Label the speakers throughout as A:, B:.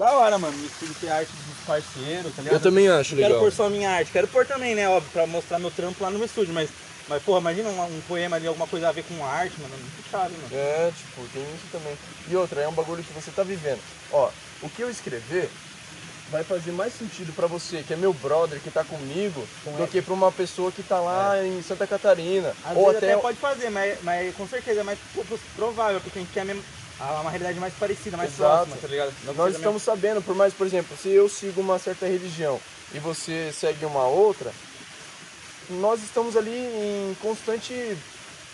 A: Da hora, mano. No estúdio ter arte dos parceiros, tá ligado?
B: Eu também acho
A: Quero
B: legal.
A: pôr só a minha arte. Quero pôr também, né? Óbvio, pra mostrar meu trampo lá no meu estúdio. Mas, mas porra, imagina um, um poema ali, alguma coisa a ver com arte, mano. Muito chave, mano.
B: É, tipo, tem isso também. E outra, é um bagulho que você tá vivendo. Ó, o que eu escrever vai fazer mais sentido pra você, que é meu brother, que tá comigo,
A: Com
B: do
A: ele.
B: que pra uma pessoa que tá lá em Santa Catarina.
A: Às
B: Ou
A: vezes
B: até.
A: até pode fazer, mas, mas com certeza é mais pro- pro- provável, porque a gente mesma, a- uma realidade mais parecida, mais
B: Exato.
A: próxima, tá ligado?
B: Nós estamos sabendo, por mais, por exemplo, se eu sigo uma certa religião e você segue uma outra, nós estamos ali em constante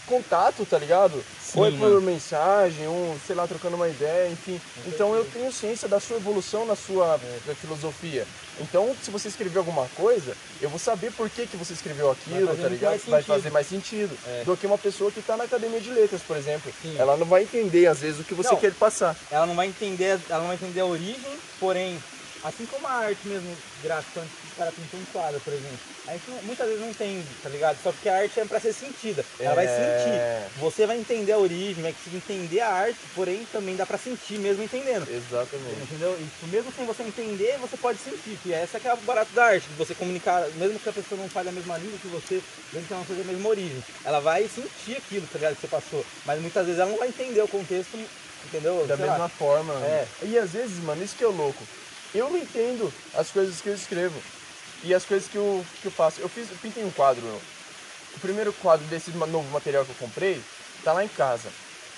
B: contato, tá ligado?
A: Sim,
B: ou é por
A: mano.
B: mensagem, um, sei lá, trocando uma ideia, enfim. Então eu tenho ciência da sua evolução na sua
A: É.
B: filosofia. Então, se você escrever alguma coisa, eu vou saber por que, que você escreveu aquilo, tá ligado? Vai
A: sentido.
B: fazer mais sentido
A: É.
B: do que uma pessoa que tá na academia de letras, por exemplo.
A: Sim.
B: Ela não vai entender, às vezes, o que você
A: Não.
B: quer passar.
A: Ela não vai entender, ela não vai entender a origem, porém, assim como a arte mesmo gráfica, que o cara pintou um quadro, por exemplo, a gente não- muitas vezes não entende, tá ligado? Só porque a arte é pra ser sentida. Ela vai
B: É.
A: sentir. Você vai entender a origem, vai conseguir entender a arte, porém também dá pra sentir mesmo entendendo.
B: Exatamente.
A: Entendeu? E mesmo sem você entender, você pode sentir. Que essa que é o barato da arte, de você comunicar, mesmo que a pessoa não fale a mesma língua que você, mesmo que ela não seja a mesma origem. Ela vai sentir aquilo, tá ligado? Que você passou. Mas muitas vezes ela não vai entender o contexto, entendeu?
B: Da
A: Sei lá.
B: mesma forma.
A: É.
B: E às vezes, mano, isso que é louco. Eu não entendo as coisas que eu escrevo. E as coisas que eu, que eu faço. Eu, fiz, eu pintei um quadro. O primeiro quadro desse novo material que eu comprei tá lá em casa.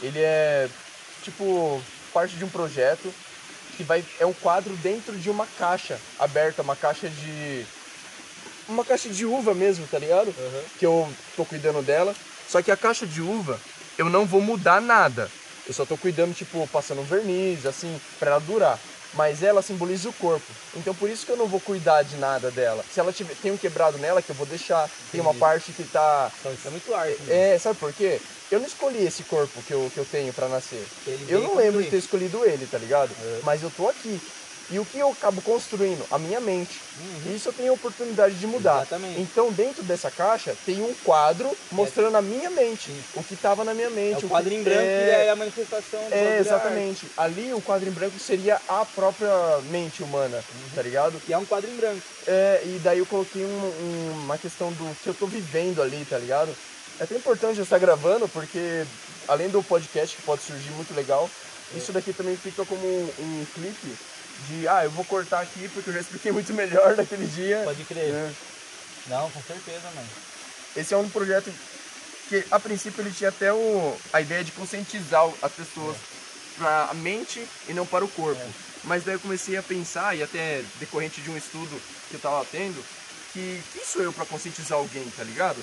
B: Ele é tipo parte de um projeto que vai. É um quadro dentro de uma caixa aberta, uma caixa de. Uma caixa de uva mesmo, tá ligado?
A: Uhum.
B: que eu tô cuidando dela. Só que a caixa de uva, eu não vou mudar nada. Eu só tô cuidando, tipo, passando um verniz, assim, pra ela durar. Mas ela simboliza o corpo. Então por isso que eu não vou cuidar de nada dela. Se ela tiver, tem um quebrado nela, que eu vou deixar. Tem uma
A: Entendi.
B: parte que tá.
A: Então isso é muito arte. né?
B: É, sabe por quê? Eu não escolhi esse corpo que eu, que eu tenho pra nascer.
A: Ele
B: Eu não lembro de ter escolhido ele, tá ligado?
A: É.
B: Mas eu tô aqui. E o que eu acabo construindo? A minha mente.
A: Uhum.
B: Isso eu tenho a oportunidade de mudar.
A: Exatamente.
B: Então, dentro dessa caixa, tem um quadro mostrando a minha mente.
A: Sim.
B: O que estava na minha mente.
A: É o quadro em branco que é a manifestação do
B: é, exatamente. Ali o quadro em branco seria a própria mente humana,
A: Uhum.
B: tá ligado?
A: E é um quadro em branco.
B: É, e daí eu coloquei um- um- uma questão do que eu tô vivendo ali, tá ligado? É até importante eu estar gravando, porque além do podcast que pode surgir muito legal, isso daqui também fica como um, um clipe de, ah, eu vou cortar aqui porque eu já expliquei muito melhor naquele dia.
A: Pode crer.
B: né?
A: Não, com certeza, mano.
B: Esse é um projeto que, a princípio, ele tinha até o, a ideia de conscientizar as pessoas para a mente e não para o corpo. Mas daí eu comecei a pensar, e até decorrente de um estudo que eu tava tendo, que quem sou eu para conscientizar alguém, tá ligado?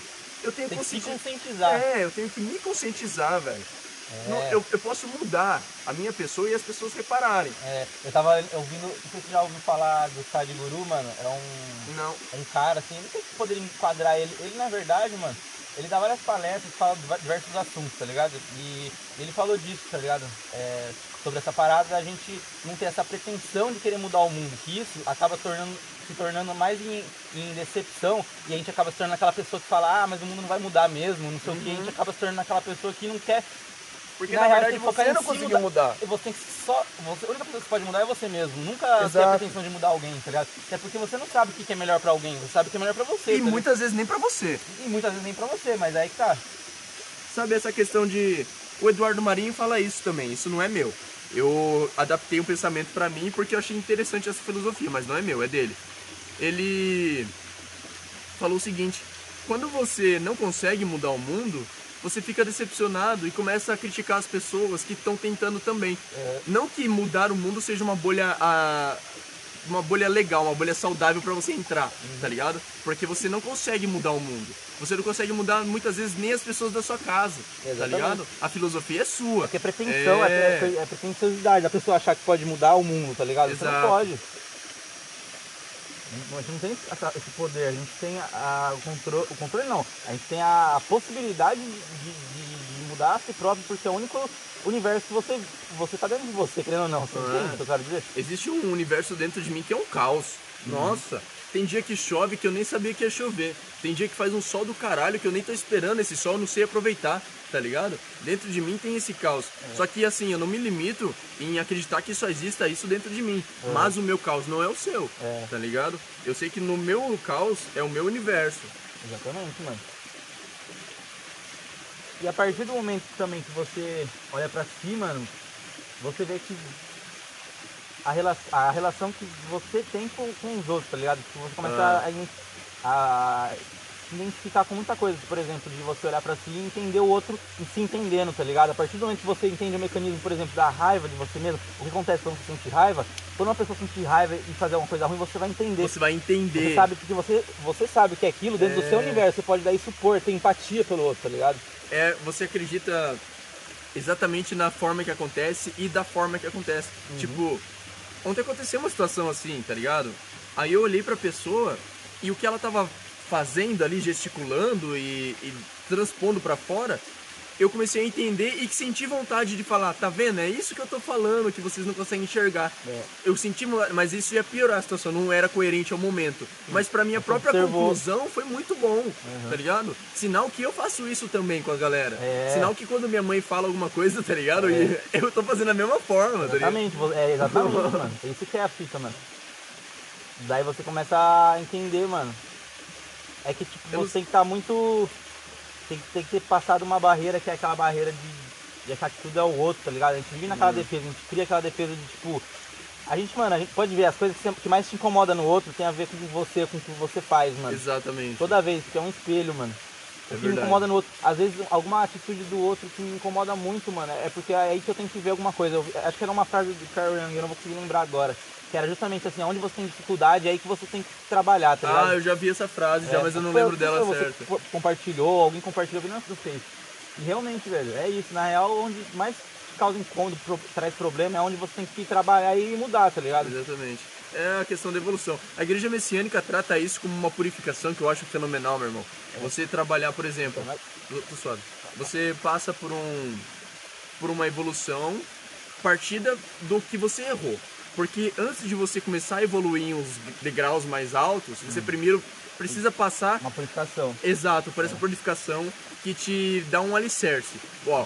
B: Eu tenho
A: Tem que se
B: conscienti-
A: conscientizar.
B: É, eu tenho que me conscientizar, velho.
A: É.
B: Não, Eu, eu posso mudar a minha pessoa e as pessoas repararem.
A: É, eu tava ouvindo, não sei se você já ouviu falar do Sadhguru, mano, é um,
B: Não.
A: um cara assim, não sei se poderia enquadrar ele. Ele, na verdade, mano, ele dá várias palestras, fala diversos assuntos, tá ligado? E ele falou disso, tá ligado? É, sobre essa parada da gente não ter essa pretensão de querer mudar o mundo, que isso acaba tornando, se tornando mais em, em decepção e a gente acaba se tornando aquela pessoa que fala, ah, mas o mundo não vai mudar mesmo, não sei o que, a gente acaba se tornando aquela pessoa que não quer
B: Porque
A: Na
B: na, verdade
A: tem
B: você não conseguiu
A: mudar.
B: mudar.
A: e você tem que só. Você, a única pessoa que pode mudar é você mesmo. Nunca ter a
B: Exato.
A: pretensão de mudar alguém, tá ligado? É porque você não sabe o que é melhor pra alguém, você sabe o que é melhor pra você.
B: E
A: tá
B: muitas vezes nem pra você.
A: e muitas vezes nem pra você, mas aí que tá.
B: Sabe essa questão de. O Eduardo Marinho fala isso também, isso não é meu. Eu adaptei um pensamento pra mim porque eu achei interessante essa filosofia, mas não é meu, é dele. Ele falou o seguinte: quando você não consegue mudar o mundo, você fica decepcionado e começa a criticar as pessoas que estão tentando também.
A: É.
B: Não que mudar o mundo seja uma bolha a uma bolha legal, uma bolha saudável pra você entrar, tá ligado? Porque você não consegue mudar o mundo. Você não consegue mudar muitas vezes nem as pessoas da sua casa, tá
A: Exatamente.
B: ligado? A filosofia é sua.
A: Porque é pretensão, é,
B: É.
A: é pretensiosidade da pessoa achar que pode mudar o mundo, tá ligado? Você não
B: Exato.
A: pode. A gente não tem essa- esse poder, a gente tem a, o, controle, o controle não, a gente tem a, a possibilidade de, de- de mudar a si próprio, porque é o único universo que você, você tá dentro de você, querendo ou não, você entende o que eu quero dizer?
B: Existe um universo dentro de mim que é um caos. Nossa, tem dia que chove que eu nem sabia que ia chover. Tem dia que faz um sol do caralho que eu nem tô esperando esse sol, eu não sei aproveitar, tá ligado? Dentro de mim tem esse caos. Só que assim, eu não me limito em acreditar que só exista isso dentro de mim.
A: É.
B: Mas o meu caos não é o seu,
A: É.
B: tá ligado? Eu sei que no meu caos é o meu universo.
A: Exatamente, mano. E a partir do momento também que você olha pra si, mano, você vê que a, rela a relação que você tem com, com os outros, tá ligado? Que você começa
B: Ah.
A: a, a se identificar com muita coisa, por exemplo, de você olhar pra si e entender o outro e se entendendo, tá ligado? A partir do momento que você entende o mecanismo, por exemplo, da raiva de você mesmo, o que acontece quando você sente raiva, quando uma pessoa sentir raiva e fazer alguma coisa ruim, você vai entender.
B: Você vai entender.
A: Você sabe porque você, você sabe que é aquilo dentro do seu
B: É.
A: universo. Você pode dar isso supor, ter empatia pelo outro, tá ligado?
B: É, você acredita exatamente na forma que acontece e da forma que acontece.
A: Uhum.
B: Tipo, ontem aconteceu uma situação assim, tá ligado? Aí eu olhei pra pessoa e o que ela tava fazendo ali, gesticulando e, e transpondo pra fora, eu comecei a entender e que senti vontade de falar, tá vendo? É isso que eu tô falando, que vocês não conseguem enxergar.
A: É.
B: Eu senti, mas isso ia piorar a situação, não era coerente ao momento. Mas pra minha própria
A: observou.
B: conclusão foi muito bom, tá ligado? Sinal que eu faço isso também com a galera.
A: É.
B: Sinal que quando minha mãe fala alguma coisa, tá ligado? E eu tô fazendo a mesma forma, tá ligado?
A: Exatamente, é exatamente, mano. É isso que é a fita, mano. Daí você começa a entender, mano. É que tipo, você tem que estar muito. Tem que, tem que ter passado uma barreira que é aquela barreira de, de achar que tudo é o outro, tá ligado? A gente vive naquela
B: Uhum.
A: defesa, a gente cria aquela defesa de tipo. A gente, mano, a gente pode ver as coisas que, que mais te incomoda no outro tem a ver com você, com o que você faz, mano.
B: Exatamente.
A: Toda vez, porque é um espelho, mano.
B: É
A: O que me incomoda no outro. Às vezes, alguma atitude do outro que me incomoda muito, mano. É porque é aí que eu tenho que ver alguma coisa. Eu acho que era uma frase do Carl Jung, eu não vou conseguir lembrar agora. Que era justamente assim, onde você tem dificuldade, é aí que você tem que trabalhar, tá ligado?
B: Ah, eu já vi essa frase já,
A: É,
B: mas eu não
A: foi-
B: lembro dela
A: você
B: certa.
A: co- compartilhou, alguém compartilhou, eu não, fez. E realmente, velho, é isso. Na real, onde mais causa incômodo, pro- traz problema, é onde você tem que trabalhar e mudar, tá ligado?
B: Exatamente. É a questão da evolução. A igreja messiânica trata isso como uma purificação que eu acho fenomenal, meu irmão. Você trabalhar, por exemplo, tô tô suave. Você passa por um por uma evolução partida do que você errou. Porque antes de você começar a evoluir em uns degraus mais altos, você primeiro precisa passar
A: Uma purificação.
B: Exato, por essa purificação que te dá um alicerce. Ó,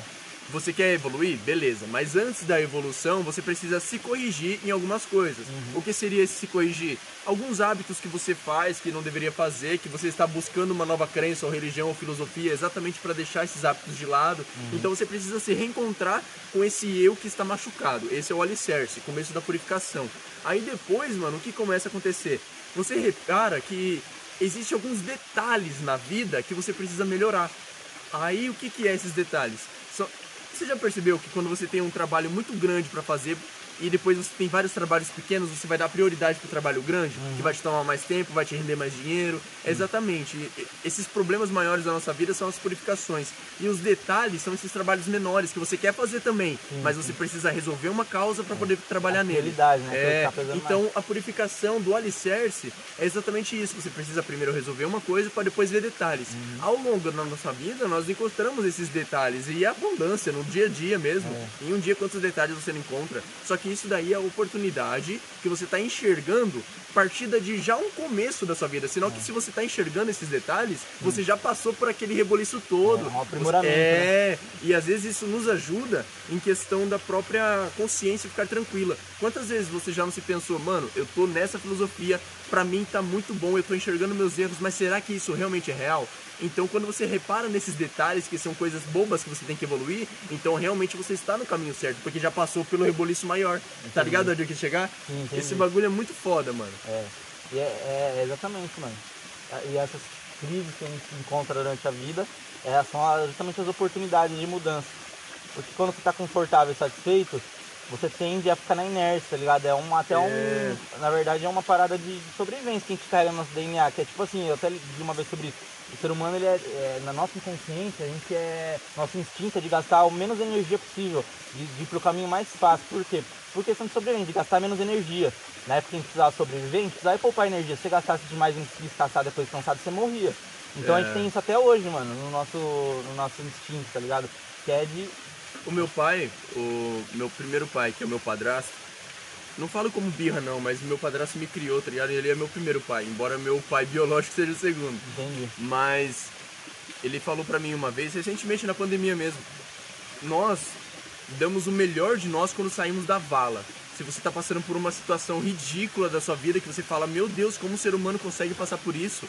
B: você quer evoluir? Beleza, mas antes da evolução você precisa se corrigir em algumas coisas. O que seria esse se corrigir? Alguns hábitos que você faz que não deveria fazer, que você está buscando uma nova crença ou religião ou filosofia exatamente para deixar esses hábitos de lado. Então você precisa se reencontrar com esse eu que está machucado. Esse é o alicerce, começo da purificação. Aí depois, mano, o que começa a acontecer? Você repara que existem alguns detalhes na vida que você precisa melhorar. Aí o que, que é esses detalhes? Você já percebeu que quando você tem um trabalho muito grande para fazer e depois você tem vários trabalhos pequenos, você vai dar prioridade pro trabalho grande, que vai te tomar mais tempo, vai te render mais dinheiro. Exatamente. Esses problemas maiores da nossa vida são as purificações. E os detalhes são esses trabalhos menores que você quer fazer também, mas você precisa resolver uma causa para poder trabalhar
A: A
B: nele.
A: né, é o
B: É,
A: tá
B: então a purificação do alicerce é exatamente isso. Você precisa primeiro resolver uma coisa para depois ver detalhes.
A: Uhum.
B: Ao longo da nossa vida, nós encontramos esses detalhes e a abundância no dia a dia mesmo.
A: É.
B: Em um dia, quantos detalhes você não encontra? Só que isso daí é a oportunidade que você está enxergando partida de já um começo da sua vida. Sinal
A: É.
B: que se você está enxergando esses detalhes, você já passou por aquele reboliço todo.
A: É, um aprimoramento, né?
B: É, e às vezes isso nos ajuda em questão da própria consciência ficar tranquila. Quantas vezes você já não se pensou, mano, eu tô nessa filosofia, pra mim tá muito bom, eu tô enxergando meus erros, mas será que isso realmente é real? Então, quando você repara nesses detalhes que são coisas bobas que você tem que evoluir, então realmente você está no caminho certo, porque já passou pelo reboliço maior. Tá ligado onde eu quis chegar?
A: Sim, entendi.
B: Esse bagulho é muito foda, mano.
A: É, e é, é exatamente, mano. E essas crises que a gente encontra durante a vida é, são justamente as oportunidades de mudança. Porque quando você tá confortável e satisfeito, você tende a ficar na inércia, tá ligado? É um, até
B: É.
A: um. Na verdade, é uma parada de, de sobrevivência que a gente carrega no nosso DNA, que é tipo assim, eu até li uma vez sobre isso. O ser humano, ele é, é, na nossa inconsciência, a gente é. Nosso instinto é de gastar o menos energia possível, de, de ir pro caminho mais fácil. Por quê? Por questão de sobrevivência, de gastar menos energia. Na época que a gente precisava sobreviver, a gente precisava poupar energia. Se você gastasse demais e caçar depois de cansado, você morria. Então a
B: É.
A: gente tem isso até hoje, mano, no nosso, no nosso instinto, tá ligado? Que é de.
B: O meu pai, o meu primeiro pai, que é o meu padrasto, não falo como birra não, mas meu padrasto me criou, tá ligado? Ele é meu primeiro pai, embora meu pai biológico seja o segundo.
A: Entendi.
B: Mas Ele falou pra mim uma vez, recentemente na pandemia mesmo. Nós damos o melhor de nós quando saímos da vala. Se você tá passando por uma situação ridícula da sua vida que você fala, meu Deus, como um ser humano consegue passar por isso?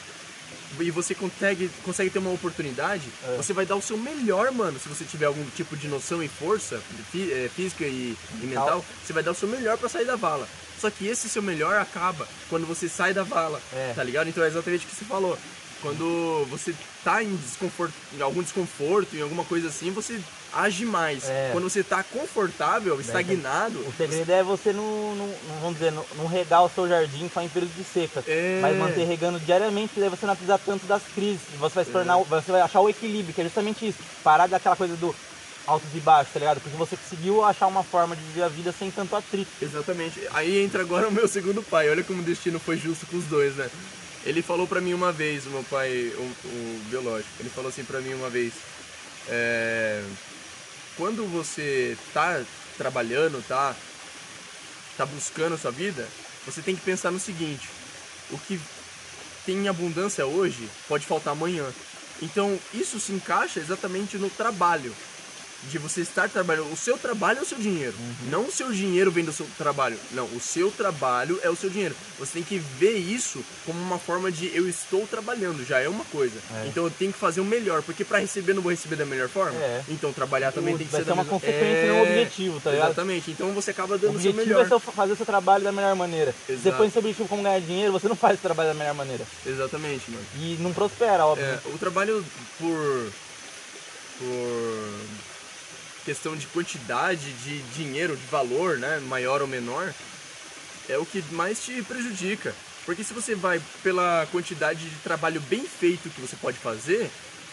B: E você consegue, consegue ter uma oportunidade,
A: É.
B: você vai dar o seu melhor, mano. Se você tiver algum tipo de noção e força fí- eh, física e, e
A: Mental.
B: você vai dar o seu melhor pra sair da vala. Só que esse seu melhor acaba quando você sai da vala,
A: É.
B: tá ligado? Então é exatamente o que você falou. Quando você tá em desconforto, em algum desconforto, em alguma coisa assim, você age mais.
A: É.
B: Quando você tá confortável, estagnado,
A: O segredo é você não, não, vamos dizer, não, não regar o seu jardim só em período de seca,
B: É.
A: mas manter regando diariamente, daí você não precisa tanto das crises. Você vai se tornar, você vai achar o equilíbrio, que é justamente isso. Parar daquela coisa do altos e baixos, tá ligado? Porque você conseguiu achar uma forma de viver a vida sem tanto atrito.
B: Exatamente. Aí entra agora o meu segundo pai. Olha como o destino foi justo com os dois, né? Ele falou pra mim uma vez, o meu pai, o, o biológico, ele falou assim pra mim uma vez, é, quando você tá trabalhando, tá, tá buscando a sua vida, você tem que pensar no seguinte, o que tem em abundância hoje pode faltar amanhã. Então isso se encaixa exatamente no trabalho. De você estar trabalhando. O seu trabalho é o seu dinheiro. Não o seu dinheiro vem do seu trabalho. Não, o seu trabalho é o seu dinheiro. Você tem que ver isso como uma forma de eu estou trabalhando, já é uma coisa.
A: É.
B: Então eu tenho que fazer o melhor, porque para receber não vou receber da melhor forma.
A: É.
B: Então trabalhar também tem que ser
A: ser
B: da
A: uma
B: mesma-
A: consequência,
B: É,
A: não um objetivo, tá ligado?
B: Exatamente. Então você acaba
A: O
B: dando o seu
A: objetivo
B: melhor.
A: é seu- fazer o seu trabalho da melhor maneira. Se você
B: Exato.
A: põe seu objetivo como ganhar dinheiro, você não faz o trabalho da melhor maneira.
B: Exatamente, mano.
A: E não prospera, óbvio.
B: É, o trabalho por por questão de quantidade de dinheiro, de valor, né, maior ou menor, é o que mais te prejudica. Porque se você vai pela quantidade de trabalho bem feito que você pode fazer,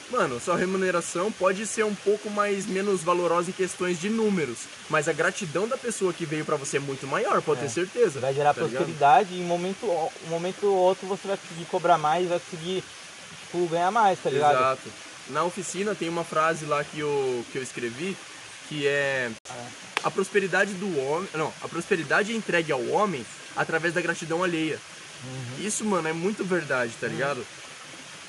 B: mano, sua remuneração pode ser um pouco mais menos valorosa em questões de números, mas a gratidão da pessoa que veio pra você é muito maior, pode
A: É.
B: ter certeza.
A: Vai gerar
B: tá ligado?
A: prosperidade e em um momento, um momento ou outro você vai conseguir cobrar mais, vai conseguir tipo, ganhar mais, tá ligado?
B: Exato. Na oficina tem uma frase lá que eu, que eu escrevi que é a prosperidade do homem, não, a prosperidade é entregue ao homem através da gratidão alheia.
A: Uhum.
B: Isso, mano, é muito verdade, tá ligado?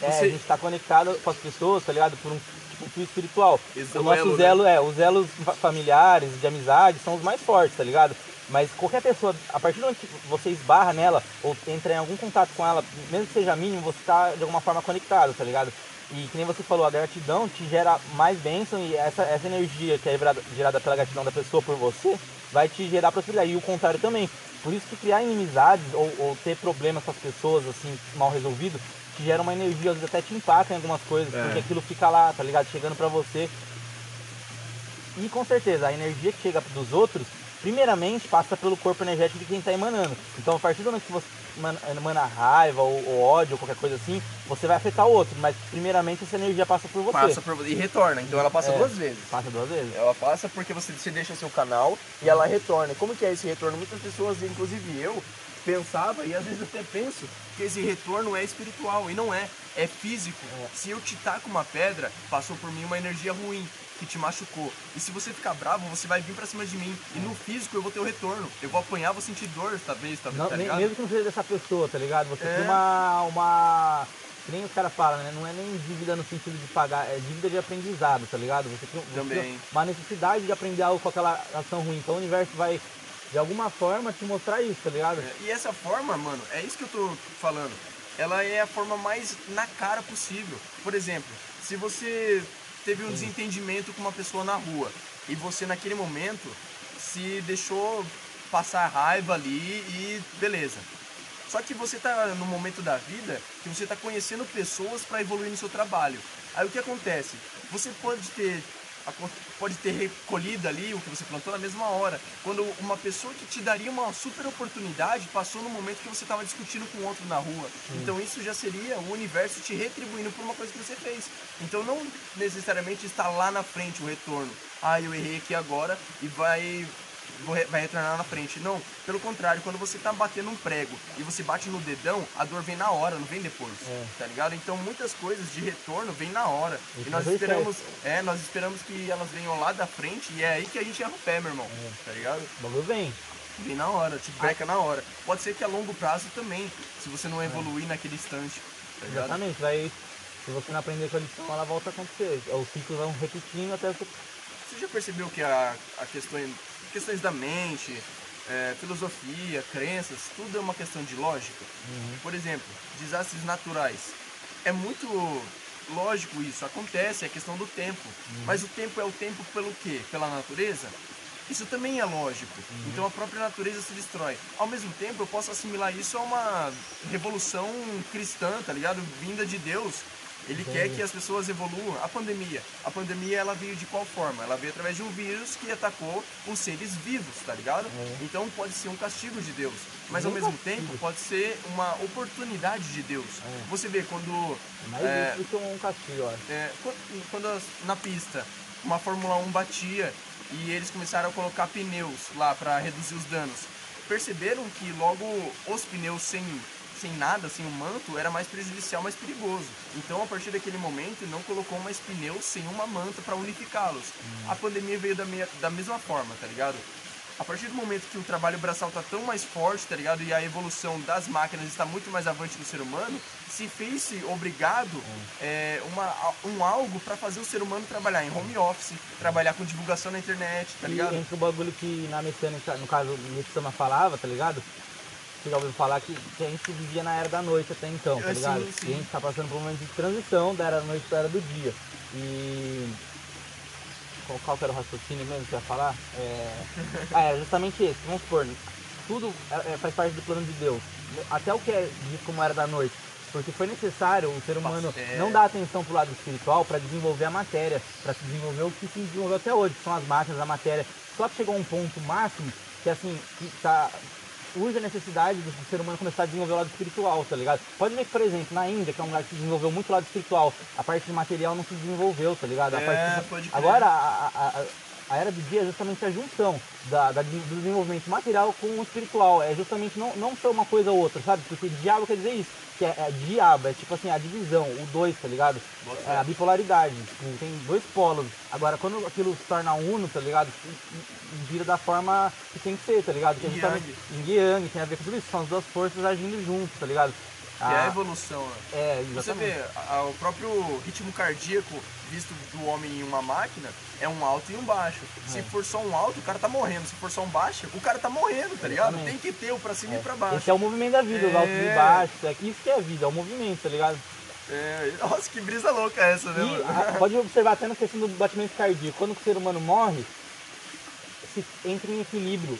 A: É,
B: Você-
A: a gente tá conectado com as pessoas, tá ligado? Por um tipo fio espiritual.
B: Esse
A: o
B: é
A: nosso
B: né?
A: elo, é, os elos fa- familiares, de amizade, são os mais fortes, tá ligado? Mas qualquer pessoa, a partir do momento que você esbarra nela, ou entra em algum contato com ela, mesmo que seja mínimo, você tá de alguma forma conectado, tá ligado? E que nem você falou, a gratidão te gera mais bênção e essa, essa energia que é gerada, pela gratidão da pessoa por você vai te gerar prosperidade. E o contrário também. Por isso que criar inimizades ou, ou ter problemas com as pessoas, assim, mal resolvido, te gera uma energia, às vezes até te impacta em algumas coisas,
B: É.
A: porque aquilo fica lá, tá ligado? Chegando pra você. E com certeza, a energia que chega dos outros, primeiramente passa pelo corpo energético de quem tá emanando. Então, a partir do momento que você emana raiva ou, ou ódio ou qualquer coisa assim, você vai afetar o outro, mas primeiramente essa energia passa por você.
B: Passa por e retorna, então ela passa
A: É.
B: duas vezes.
A: Passa duas vezes.
B: Ela passa porque você, você deixa seu canal e ela retorna. Como que é esse retorno? Muitas pessoas, inclusive eu, pensava e às vezes até penso que esse retorno é espiritual e não é, é físico. Se eu te taco uma pedra, passou por mim uma energia ruim que te machucou. E se você ficar bravo, você vai vir pra cima de mim. E no físico eu vou ter o retorno. Eu vou apanhar, vou sentir dor, talvez, talvez,
A: Não,
B: tá ligado?
A: mesmo que não seja dessa pessoa, tá ligado? Você
B: É.
A: tem uma. uma. Que nem os caras falam, né? Não é nem dívida no sentido de pagar, é dívida de aprendizado, tá ligado? Você tem, você
B: Também.
A: tem uma necessidade de aprender algo com aquela ação ruim. Então o universo vai, de alguma forma, te mostrar isso, tá ligado?
B: É, E essa forma, mano, é isso que eu tô falando. Ela é a forma mais na cara possível. Por exemplo, se você teve um desentendimento com uma pessoa na rua e você naquele momento se deixou passar raiva ali e beleza. Só que você tá no momento da vida que você tá conhecendo pessoas para evoluir no seu trabalho. Aí o que acontece? Você pode ter pode ter recolhido ali o que você plantou na mesma hora. Quando uma pessoa que te daria uma super oportunidade passou no momento que você estava discutindo com outro na rua. Então isso já seria o universo te retribuindo por uma coisa que você fez. Então não necessariamente está lá na frente o retorno. Ah, eu errei aqui agora e vai vai retornar na frente. Não, pelo contrário, quando você tá batendo um prego e você bate no dedão, a dor vem na hora, não vem depois.
A: É.
B: Tá ligado? Então muitas coisas de retorno vem na hora. E nós
A: não deu
B: esperamos, é, nós esperamos que elas venham lá da frente e é aí que a gente erra o pé, meu irmão.
A: É.
B: Tá ligado?
A: O bagulho vem.
B: Vem na hora, te breca na hora. Pode ser que a longo prazo também, se você não evoluir naquele instante. Tá?
A: Exatamente. Vai, Se você não aprender com a lição, ela volta a acontecer. Os ciclos vão repetindo até você.
B: Você já percebeu que a, a questões, questões da mente, é, filosofia, crenças, tudo é uma questão de lógica?
A: Uhum.
B: Por exemplo, desastres naturais. É muito lógico isso, acontece, é questão do tempo.
A: Uhum.
B: Mas o tempo é o tempo pelo quê? Pela natureza? Isso também é lógico.
A: Uhum.
B: Então a própria natureza se destrói. Ao mesmo tempo, eu posso assimilar isso a uma revolução cristã, tá ligado? Vinda de Deus. Ele
A: Entendi.
B: quer que as pessoas evoluam. A pandemia. A pandemia, ela veio de qual forma? Ela veio através de um vírus que atacou os seres vivos, tá ligado?
A: É.
B: Então pode ser um castigo de Deus. Mas ao mesmo
A: castigo.
B: tempo, pode ser uma oportunidade de Deus.
A: É.
B: Você vê quando
A: É
B: É.
A: isso que um castigo,
B: é, quando, quando na pista uma Fórmula 1 batia e eles começaram a colocar pneus lá para reduzir os danos, perceberam que logo os pneus sem, sem nada, sem um manto, era mais prejudicial, mais perigoso. Então, a partir daquele momento, não colocou mais pneus sem uma manta para unificá-los. A pandemia veio da, meia- da mesma forma, tá ligado? A partir do momento que o trabalho braçal tá tão mais forte, tá ligado? E a evolução das máquinas está muito mais avante do ser humano, se fez-se obrigado é, uma, um algo para fazer o ser humano trabalhar em home office, trabalhar com divulgação na internet, tá
A: E
B: ligado?
A: entre o bagulho que na mecânica, no caso, o Mitsama falava, tá ligado? Você já ouviu falar que, que a gente vivia na era da noite até então, tá
B: É,
A: ligado?
B: sim, sim.
A: E a gente tá passando por um momento de transição da era da noite pra era do dia. E. Qual, qual que era o raciocínio mesmo que eu ia falar? É... Ah, era justamente esse. Vamos supor, tudo é- é- faz parte do plano de Deus. Até o que é dito como era da noite. Porque foi necessário o ser humano
B: é.
A: não dar atenção pro lado espiritual para desenvolver a matéria, para se desenvolver o que se desenvolveu até hoje, que são as máquinas, a matéria. Só que chegou a um ponto máximo que assim, que tá, urge a necessidade do ser humano começar a desenvolver o lado espiritual, tá ligado? Pode ver que, por exemplo, na Índia, que é um lugar que se desenvolveu muito o lado espiritual, a parte de material não se desenvolveu, tá ligado?
B: É.
A: Agora, a, a- a- a era do dia é justamente a junção da, da- do desenvolvimento material com o espiritual. É justamente não, não ser uma coisa ou outra, sabe? Porque diabo quer dizer isso. Que é, é diabo, é tipo assim, a divisão, o dois, tá ligado? É a bipolaridade. Tipo, tem dois polos. Agora, quando aquilo se torna uno, tá ligado? Vira da forma que tem que ser, tá ligado? Que é justamente yin e yang, tem a ver com tudo isso. São as duas forças agindo juntos, tá ligado?
B: Que é a evolução, né?
A: é,
B: Você vê, a- o próprio ritmo cardíaco visto do homem em uma máquina é um alto e um baixo. Se
A: É.
B: for só um alto, o cara tá morrendo. Se for só um baixo, o cara tá morrendo, tá ligado?
A: Exatamente.
B: Tem que ter o pra cima e pra baixo.
A: Esse é o movimento da vida, os altos e
B: É.
A: baixos. é Isso que é a vida, é o movimento, tá ligado?
B: É, nossa, que brisa louca essa, né,
A: E a- pode observar até na questão do batimento cardíaco. Quando o ser humano morre, se entra em equilíbrio.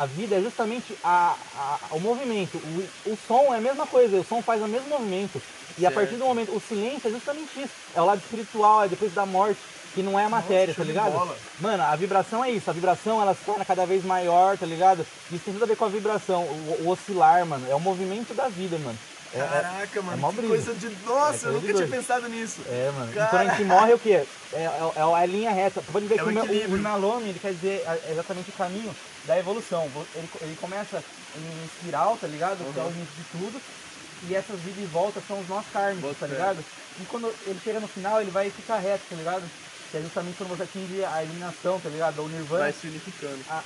A: A vida é justamente a, a- o movimento. O, o som é a mesma coisa, o som faz o mesmo movimento. E a
B: Certo.
A: partir do momento, o silêncio é justamente isso. É o lado espiritual, é depois da morte, que não é a matéria,
B: show
A: tá ligado?
B: bola.
A: Mano, a vibração é isso. A vibração ela se torna cada vez maior, tá ligado? Isso tem tudo a ver com a vibração. O, o oscilar, mano, é o movimento da vida, mano. É- é-
B: Caraca, mano,
A: mó
B: que
A: brisa.
B: coisa de. Nossa,
A: É
B: eu
A: coisa
B: nunca
A: de
B: tinha
A: doido.
B: pensado nisso.
A: É, mano.
B: Cara-
A: E quando a gente morre, o quê? É, é, é a linha reta. Pode ver
B: É
A: que
B: o
A: o, o, Nalome, ele quer dizer é, exatamente o caminho da evolução. Ele, ele começa em espiral, tá ligado? Que é o
B: Uhum.
A: início de tudo. E essas vidas e voltas são os nós
B: Bota
A: tá ligado? E quando ele chega no final, ele vai ficar reto, tá ligado? Que é justamente quando você atinge a eliminação, tá ligado? O nirvana.
B: Vai se unificando.
A: A-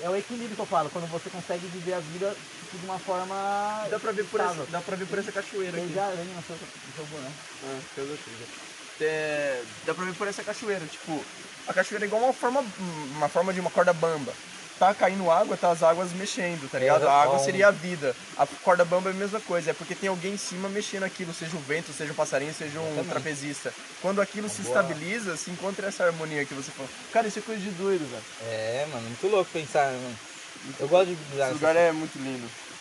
A: é o equilíbrio que eu falo, quando você consegue viver a vida tipo, de uma forma.
B: Dá pra ver por dá pra ver por essa cachoeira aqui.
A: já vem no seu, boné.
B: Ah, fez. É, dá pra ver por essa cachoeira, tipo, a cachoeira é igual uma forma, uma forma de uma corda bamba. Tá caindo água, tá as águas mexendo, tá ligado? A água
A: bom.
B: seria a vida. A corda bamba é a mesma coisa, é porque tem alguém em cima mexendo aquilo, seja o vento, seja um passarinho, seja um trapezista. Quando aquilo se
A: boa-
B: estabiliza, se encontra essa harmonia que você falou. Cara, isso é coisa de doido, velho.
A: É, mano, muito louco pensar, mano. Eu gosto de
B: Esse lugar é muito lindo.